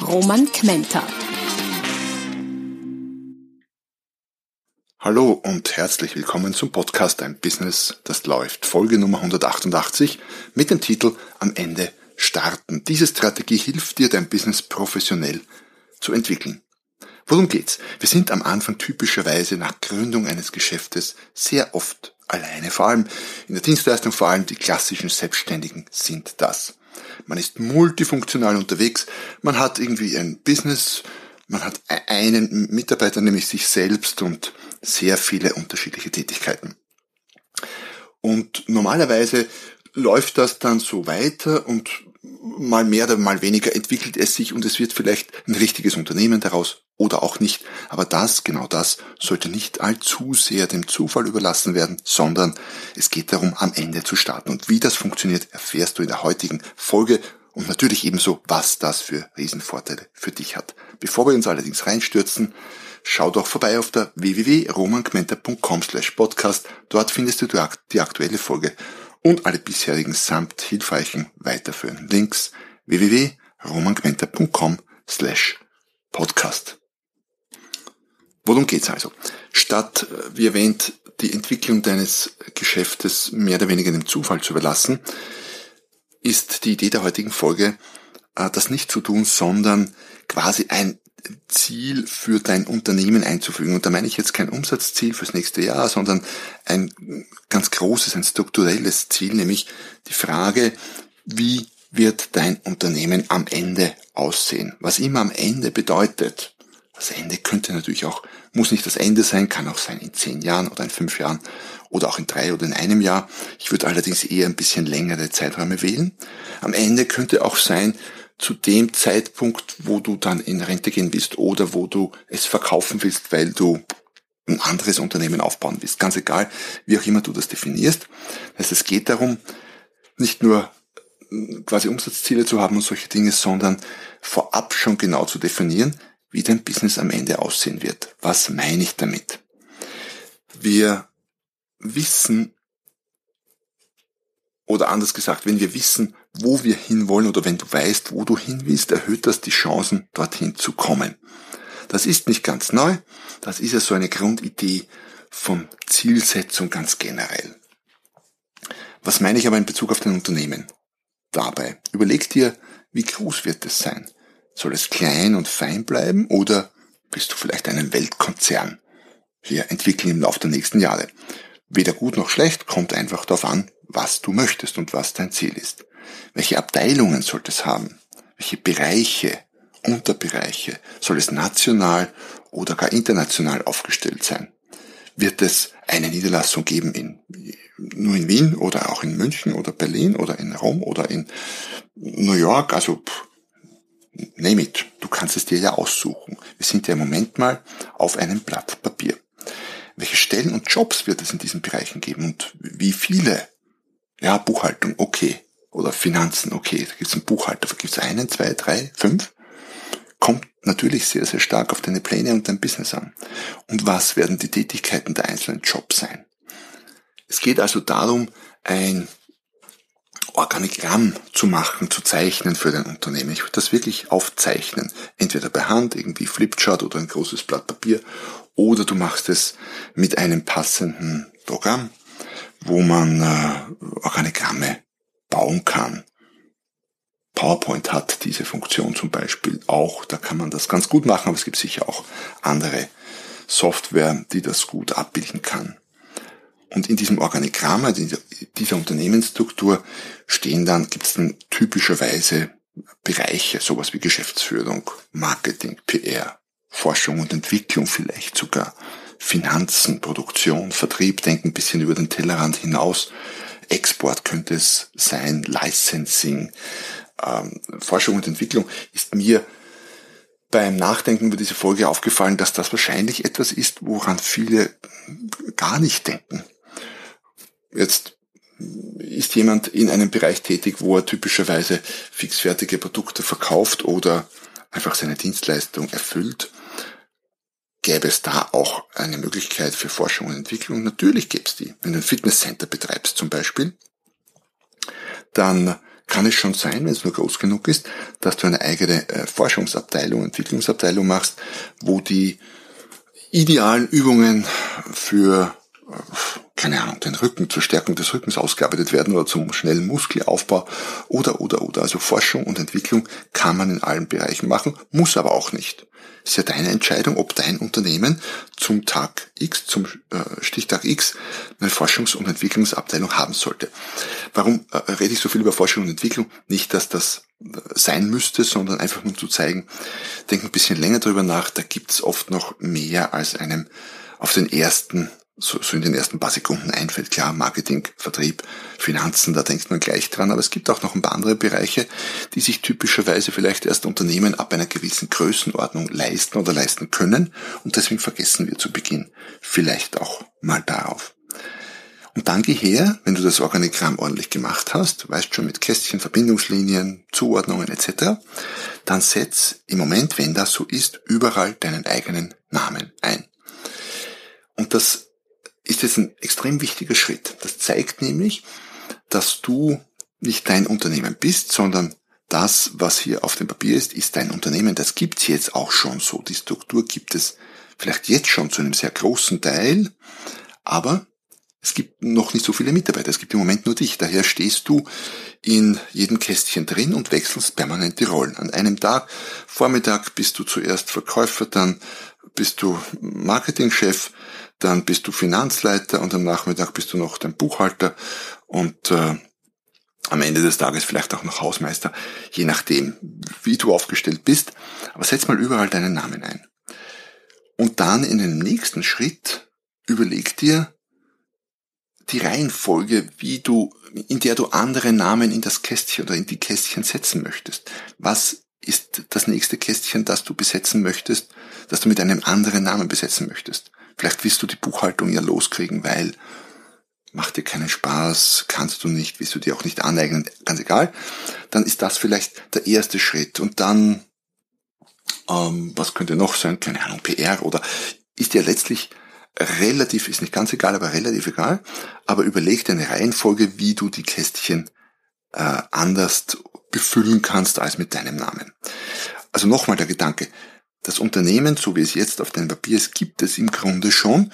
Roman Kmenter. Hallo und herzlich willkommen zum Podcast Ein Business, das läuft. Folge Nummer 188 mit dem Titel Am Ende starten. Diese Strategie hilft dir, dein Business professionell zu entwickeln. Worum geht's? Wir sind am Anfang typischerweise nach Gründung eines Geschäftes sehr oft alleine. Vor allem in der Dienstleistung, vor allem die klassischen Selbstständigen sind das. Man ist multifunktional unterwegs, man hat irgendwie ein Business, man hat e-, einen Mitarbeiter, nämlich sich selbst und sehr viele unterschiedliche Tätigkeiten. Und normalerweise läuft das dann so weiter und mal mehr oder mal weniger entwickelt es sich und es wird vielleicht ein richtiges Unternehmen daraus oder auch nicht. Aber das, genau das, sollte nicht allzu sehr dem Zufall überlassen werden, sondern es geht darum, am Ende zu starten. Und wie das funktioniert, erfährst du in der heutigen Folge und natürlich ebenso, was das für Riesenvorteile für dich hat. Bevor wir uns allerdings reinstürzen, schau doch vorbei auf der www.romangmenta.com slash podcast. Dort findest du die aktuelle Folge und alle bisherigen samt hilfreichen weiterführenden Links www.romangmenta.com slash podcast. Worum geht's also? Statt, äh, wie erwähnt, die Entwicklung deines Geschäftes mehr oder weniger dem Zufall zu überlassen, ist die Idee der heutigen Folge, äh, das nicht zu tun, sondern quasi ein Ziel für dein Unternehmen einzufügen. Und da meine ich jetzt kein Umsatzziel fürs nächste Jahr, sondern ein ganz großes, ein strukturelles Ziel, nämlich die Frage, wie wird dein Unternehmen am Ende aussehen? Was immer am Ende bedeutet. Das Ende könnte natürlich auch, muss nicht das Ende sein, kann auch sein in zehn Jahren oder in fünf Jahren oder auch in drei oder in einem Jahr. Ich würde allerdings eher ein bisschen längere Zeiträume wählen. Am Ende könnte auch sein, zu dem Zeitpunkt, wo du dann in Rente gehen willst oder wo du es verkaufen willst, weil du ein anderes Unternehmen aufbauen willst. Ganz egal, wie auch immer du das definierst. Also es geht darum, nicht nur hm, quasi Umsatzziele zu haben und solche Dinge, sondern vorab schon genau zu definieren, wie dein Business am Ende aussehen wird. Was meine ich damit? Wir wissen, oder anders gesagt, wenn wir wissen, wo wir hinwollen oder wenn du weißt, wo du hin willst, erhöht das die Chancen, dorthin zu kommen. Das ist nicht ganz neu, das ist ja so eine Grundidee von Zielsetzung ganz generell. Was meine ich aber in Bezug auf dein Unternehmen? Dabei, überleg dir, wie groß wird es sein? Soll es klein und fein bleiben oder bist du vielleicht einen Weltkonzern? Wir entwickeln im Laufe der nächsten Jahre. Weder gut noch schlecht, kommt einfach darauf an, was du möchtest und was dein Ziel ist. Welche Abteilungen sollte es haben? Welche Bereiche, Unterbereiche? Soll es national oder gar international aufgestellt sein? Wird es eine Niederlassung geben in, nur in Wien oder auch in München oder Berlin oder in Rom oder in New York? Also, pff, name it. Du kannst es dir ja aussuchen. Wir sind ja im Moment mal auf einem Blatt Papier. Welche Stellen und Jobs wird es in diesen Bereichen geben und wie viele? Ja, Buchhaltung, okay oder Finanzen, okay, da gibt es einen Buchhalter, da gibt es einen, zwei, drei, fünf. Kommt natürlich sehr, sehr stark auf deine Pläne und dein Business an. Und was werden die Tätigkeiten der einzelnen Jobs sein? Es geht also darum, ein Organigramm zu machen, zu zeichnen für dein Unternehmen. Ich würde das wirklich aufzeichnen. Entweder bei Hand, irgendwie Flipchart oder ein großes Blatt Papier, oder du machst es mit einem passenden Programm, wo man äh, Organigramme bauen kann. PowerPoint hat diese Funktion zum Beispiel auch. Da kann man das ganz gut machen, aber es gibt sicher auch andere Software, die das gut abbilden kann. Und in diesem Organigramm, also in dieser Unternehmensstruktur stehen dann, gibt es dann typischerweise Bereiche, sowas wie Geschäftsführung, Marketing, PR, Forschung und Entwicklung vielleicht sogar, Finanzen, Produktion, Vertrieb, denken ein bisschen über den Tellerrand hinaus, Export könnte es sein, Licensing, ähm, Forschung und Entwicklung ist mir beim Nachdenken über diese Folge aufgefallen, dass das wahrscheinlich etwas ist, woran viele gar nicht denken. Jetzt ist jemand in einem Bereich tätig, wo er typischerweise fixfertige Produkte verkauft oder einfach seine Dienstleistung erfüllt, gäbe es da auch eine Möglichkeit für Forschung und Entwicklung? Natürlich gäbe es die. Wenn du ein Fitnesscenter betreibst zum Beispiel, dann kann es schon sein, wenn es nur groß genug ist, dass du eine eigene äh, Forschungsabteilung, Entwicklungsabteilung machst, wo die idealen Übungen für keine Ahnung, den Rücken zur Stärkung des Rückens ausgearbeitet werden oder zum schnellen Muskelaufbau oder, oder, oder. Also Forschung und Entwicklung kann man in allen Bereichen machen, muss aber auch nicht. ist ja deine Entscheidung, ob dein Unternehmen zum Tag X, zum äh, Stichtag X eine Forschungs- und Entwicklungsabteilung haben sollte. Warum äh, rede ich so viel über Forschung und Entwicklung? Nicht, dass das äh, sein müsste, sondern einfach nur zu zeigen, denk ein bisschen länger drüber nach, da gibt's oft noch mehr als einem auf den ersten so, so in den ersten paar Sekunden einfällt. Klar, Marketing, Vertrieb, Finanzen, da denkt man gleich dran, aber es gibt auch noch ein paar andere Bereiche, die sich typischerweise vielleicht erst Unternehmen ab einer gewissen Größenordnung leisten oder leisten können und deswegen vergessen wir zu Beginn vielleicht auch mal darauf. Und dann geh her, wenn du das Organigramm ordentlich gemacht hast, weißt schon mit Kästchen, Verbindungslinien, Zuordnungen etc., dann setz im Moment, wenn das so ist, überall deinen eigenen Namen ein. Und das ist es ein extrem wichtiger Schritt. Das zeigt nämlich, dass du nicht dein Unternehmen bist, sondern das, was hier auf dem Papier ist, ist dein Unternehmen. Das gibt's jetzt auch schon so. Die Struktur gibt es vielleicht jetzt schon zu einem sehr großen Teil, aber es gibt noch nicht so viele Mitarbeiter. Es gibt im Moment nur dich. Daher stehst du in jedem Kästchen drin und wechselst permanent die Rollen. An einem Tag, Vormittag bist du zuerst Verkäufer, dann bist du Marketingchef, dann bist du Finanzleiter und am Nachmittag bist du noch dein Buchhalter und äh, am Ende des Tages vielleicht auch noch Hausmeister, je nachdem, wie du aufgestellt bist. Aber setz mal überall deinen Namen ein. Und dann in dem nächsten Schritt überleg dir die Reihenfolge, wie du, in der du andere Namen in das Kästchen oder in die Kästchen setzen möchtest. Was ist das nächste Kästchen, das du besetzen möchtest, das du mit einem anderen Namen besetzen möchtest? Vielleicht willst du die Buchhaltung ja loskriegen, weil macht dir keinen Spaß, kannst du nicht, willst du dir auch nicht aneignen, ganz egal. Dann ist das vielleicht der erste Schritt. Und dann, ähm, was könnte noch sein, keine Ahnung, PR oder ist dir letztlich relativ, ist nicht ganz egal, aber relativ egal. Aber überleg dir eine Reihenfolge, wie du die Kästchen äh, anders befüllen kannst als mit deinem Namen. Also nochmal der Gedanke, das Unternehmen, so wie es jetzt auf deinem Papier ist, gibt es im Grunde schon.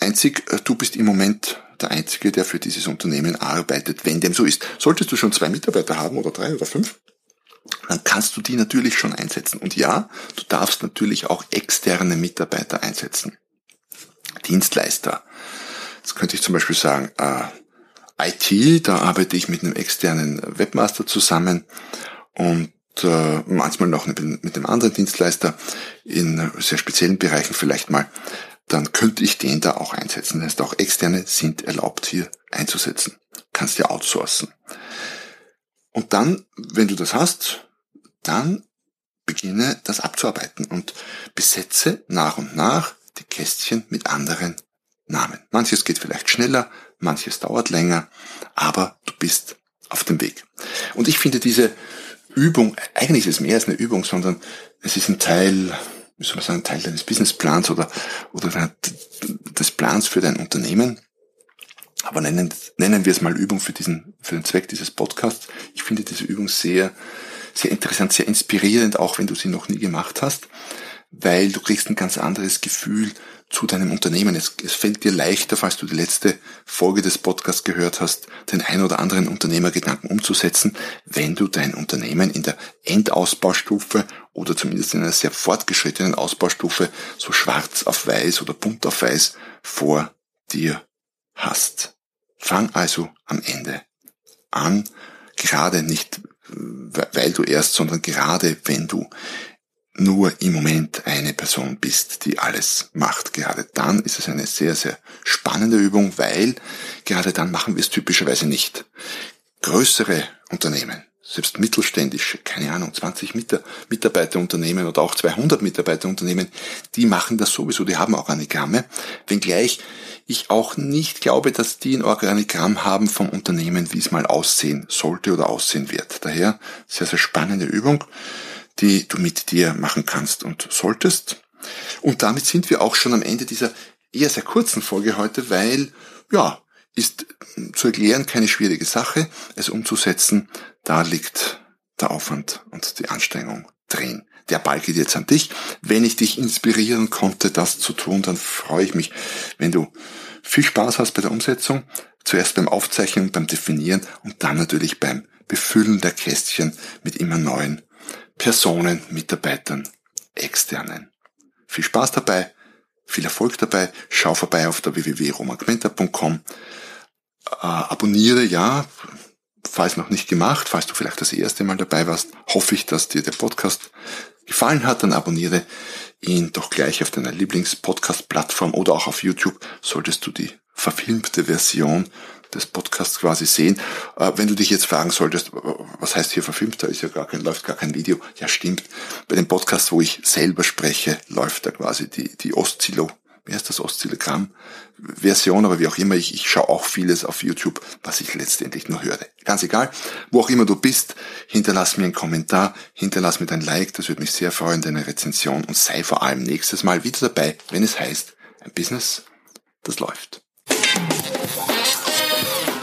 Einzig, äh, du bist im Moment der Einzige, der für dieses Unternehmen arbeitet, wenn dem so ist. Solltest du schon zwei Mitarbeiter haben oder drei oder fünf, dann kannst du die natürlich schon einsetzen. Und ja, du darfst natürlich auch externe Mitarbeiter einsetzen. Dienstleister. Jetzt könnte ich zum Beispiel sagen, äh, IT, da arbeite ich mit einem externen Webmaster zusammen und äh, manchmal noch mit, mit einem anderen Dienstleister in sehr speziellen Bereichen vielleicht mal, dann könnte ich den da auch einsetzen. Das heißt, auch externe sind erlaubt hier einzusetzen. Kannst ja outsourcen. Und dann, wenn du das hast, dann beginne das abzuarbeiten und besetze nach und nach die Kästchen mit anderen Namen. Manches geht vielleicht schneller, manches dauert länger, aber du bist auf dem Weg. Und ich finde diese Übung, eigentlich ist es mehr als eine Übung, sondern es ist ein Teil, wie soll man sagen, Teil deines Businessplans oder, oder des Plans für dein Unternehmen. Aber nennen, nennen wir es mal Übung für diesen, für den Zweck dieses Podcasts. Ich finde diese Übung sehr, sehr interessant, sehr inspirierend, auch wenn du sie noch nie gemacht hast, weil du kriegst ein ganz anderes Gefühl zu deinem Unternehmen. Es, es fällt dir leichter, falls du die letzte Folge des Podcasts gehört hast, den ein oder anderen Unternehmergedanken umzusetzen, wenn du dein Unternehmen in der Endausbaustufe oder zumindest in einer sehr fortgeschrittenen Ausbaustufe so schwarz auf weiß oder bunt auf weiß vor dir hast. Fang also am Ende an, gerade nicht weil du erst, sondern gerade wenn du nur im Moment eine Person bist, die alles macht. Gerade dann ist es eine sehr, sehr spannende Übung, weil gerade dann machen wir es typischerweise nicht. Größere Unternehmen, selbst mittelständische, keine Ahnung, 20 Mitarbeiterunternehmen oder auch 200 Mitarbeiterunternehmen, die machen das sowieso, die haben Organigramme, wenngleich ich auch nicht glaube, dass die ein Organigramm haben vom Unternehmen, wie es mal aussehen sollte oder aussehen wird. Daher sehr, sehr spannende Übung, die du mit dir machen kannst und solltest. Und damit sind wir auch schon am Ende dieser eher sehr kurzen Folge heute, weil, ja, ist zu erklären keine schwierige Sache. Es umzusetzen, da liegt der Aufwand und die Anstrengung drin. Der Ball geht jetzt an dich. Wenn ich dich inspirieren konnte, das zu tun, dann freue ich mich, wenn du viel Spaß hast bei der Umsetzung. Zuerst beim Aufzeichnen, beim Definieren und dann natürlich beim Befüllen der Kästchen mit immer neuen Personen, Mitarbeitern, Externen. Viel Spaß dabei, viel Erfolg dabei. Schau vorbei auf der www.romagmenta.com äh, abonniere, ja, falls noch nicht gemacht, falls du vielleicht das erste Mal dabei warst, hoffe ich, dass dir der Podcast gefallen hat, dann abonniere ihn doch gleich auf deiner Lieblings-Podcast-Plattform oder auch auf YouTube, solltest du die verfilmte Version des Podcasts quasi sehen. Äh, wenn du dich jetzt fragen solltest, was heißt hier verfilmt, da ist ja gar kein, läuft gar kein Video. Ja, stimmt. Bei dem Podcast, wo ich selber spreche, läuft da quasi die, die Oscillo wie heißt das, Oszillogramm-Version, aber wie auch immer, ich, ich schaue auch vieles auf YouTube, was ich letztendlich nur höre. Ganz egal, wo auch immer du bist, hinterlass mir einen Kommentar, hinterlass mir dein Like, das würde mich sehr freuen, deine Rezension und sei vor allem nächstes Mal wieder dabei, wenn es heißt, ein Business, das läuft.